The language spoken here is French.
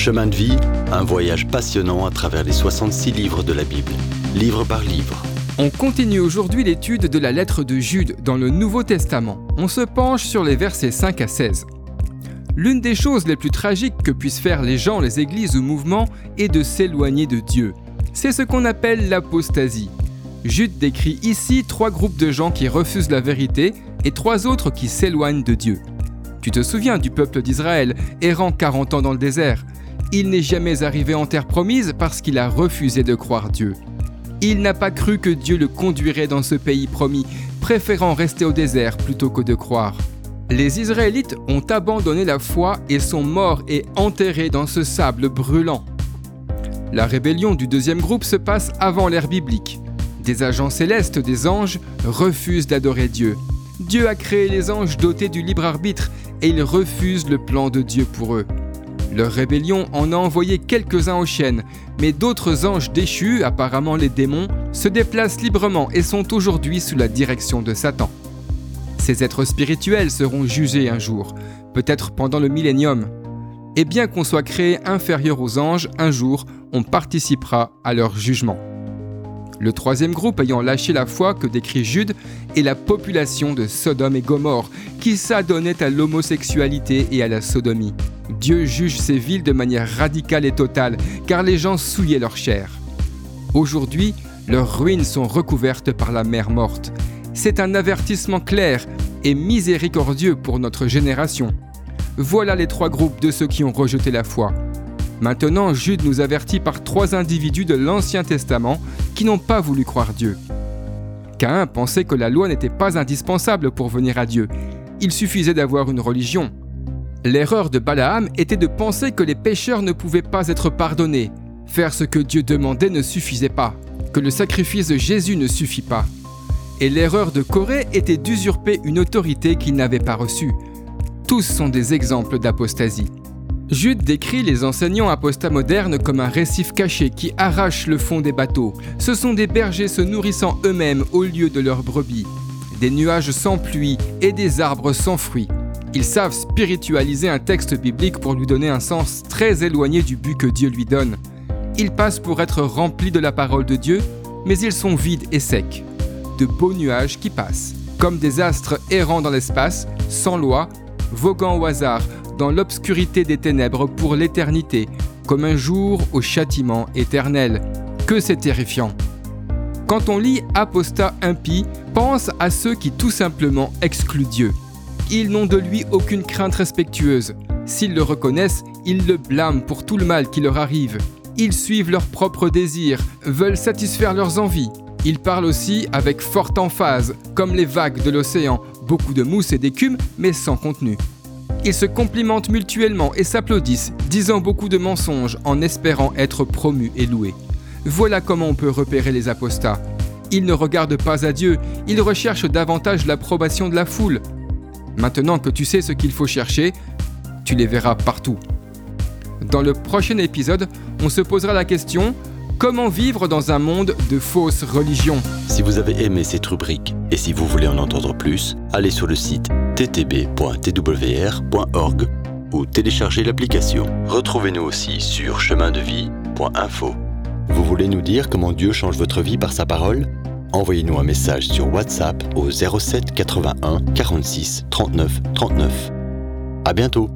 Chemin de vie, un voyage passionnant à travers les 66 livres de la Bible, livre par livre. On continue aujourd'hui l'étude de la lettre de Jude dans le Nouveau Testament. On se penche sur les versets 5 à 16. L'une des choses les plus tragiques que puissent faire les gens, les églises ou mouvements est de s'éloigner de Dieu. C'est ce qu'on appelle l'apostasie. Jude décrit ici trois groupes de gens qui refusent la vérité et trois autres qui s'éloignent de Dieu. Tu te souviens du peuple d'Israël, errant 40 ans dans le désert. Il n'est jamais arrivé en terre promise parce qu'il a refusé de croire Dieu. Il n'a pas cru que Dieu le conduirait dans ce pays promis, préférant rester au désert plutôt que de croire. Les Israélites ont abandonné la foi et sont morts et enterrés dans ce sable brûlant. La rébellion du deuxième groupe se passe avant l'ère biblique. Des agents célestes, des anges, refusent d'adorer Dieu. Dieu a créé les anges dotés du libre arbitre et ils refusent le plan de Dieu pour eux. Leur rébellion en a envoyé quelques-uns aux chaînes, mais d'autres anges déchus, apparemment les démons, se déplacent librement et sont aujourd'hui sous la direction de Satan. Ces êtres spirituels seront jugés un jour, peut-être pendant le millénium. Et bien qu'on soit créé inférieur aux anges, un jour, on participera à leur jugement. Le troisième groupe ayant lâché la foi que décrit Jude est la population de Sodome et Gomorre, qui s'adonnait à l'homosexualité et à la sodomie. Dieu juge ces villes de manière radicale et totale, car les gens souillaient leur chair. Aujourd'hui, leurs ruines sont recouvertes par la mer morte. C'est un avertissement clair et miséricordieux pour notre génération. Voilà les trois groupes de ceux qui ont rejeté la foi. Maintenant, Jude nous avertit par trois individus de l'Ancien Testament qui n'ont pas voulu croire Dieu. Caïn pensait que la loi n'était pas indispensable pour venir à Dieu. Il suffisait d'avoir une religion. L'erreur de Balaam était de penser que les pécheurs ne pouvaient pas être pardonnés. Faire ce que Dieu demandait ne suffisait pas, que le sacrifice de Jésus ne suffit pas. Et l'erreur de Corée était d'usurper une autorité qu'il n'avait pas reçue. Tous sont des exemples d'apostasie. Jude décrit les enseignants apostats modernes comme un récif caché qui arrache le fond des bateaux. Ce sont des bergers se nourrissant eux-mêmes au lieu de leurs brebis, des nuages sans pluie et des arbres sans fruits. Ils savent spiritualiser un texte biblique pour lui donner un sens très éloigné du but que Dieu lui donne. Ils passent pour être remplis de la parole de Dieu, mais ils sont vides et secs. De beaux nuages qui passent, comme des astres errant dans l'espace, sans loi, voguant au hasard, dans l'obscurité des ténèbres pour l'éternité, comme un jour au châtiment éternel. Que c'est terrifiant. Quand on lit apostat impie, pense à ceux qui tout simplement excluent Dieu. Ils n'ont de lui aucune crainte respectueuse. S'ils le reconnaissent, ils le blâment pour tout le mal qui leur arrive. Ils suivent leurs propres désirs, veulent satisfaire leurs envies. Ils parlent aussi avec forte emphase, comme les vagues de l'océan, beaucoup de mousse et d'écume, mais sans contenu. Ils se complimentent mutuellement et s'applaudissent, disant beaucoup de mensonges en espérant être promus et loués. Voilà comment on peut repérer les apostats. Ils ne regardent pas à Dieu, ils recherchent davantage l'approbation de la foule. Maintenant que tu sais ce qu'il faut chercher, tu les verras partout. Dans le prochain épisode, on se posera la question Comment vivre dans un monde de fausses religions Si vous avez aimé cette rubrique et si vous voulez en entendre plus, allez sur le site ttb.twr.org ou téléchargez l'application. Retrouvez-nous aussi sur chemindevie.info. Vous voulez nous dire comment Dieu change votre vie par sa parole? Envoyez-nous un message sur WhatsApp au 07 81 46 39 39. À bientôt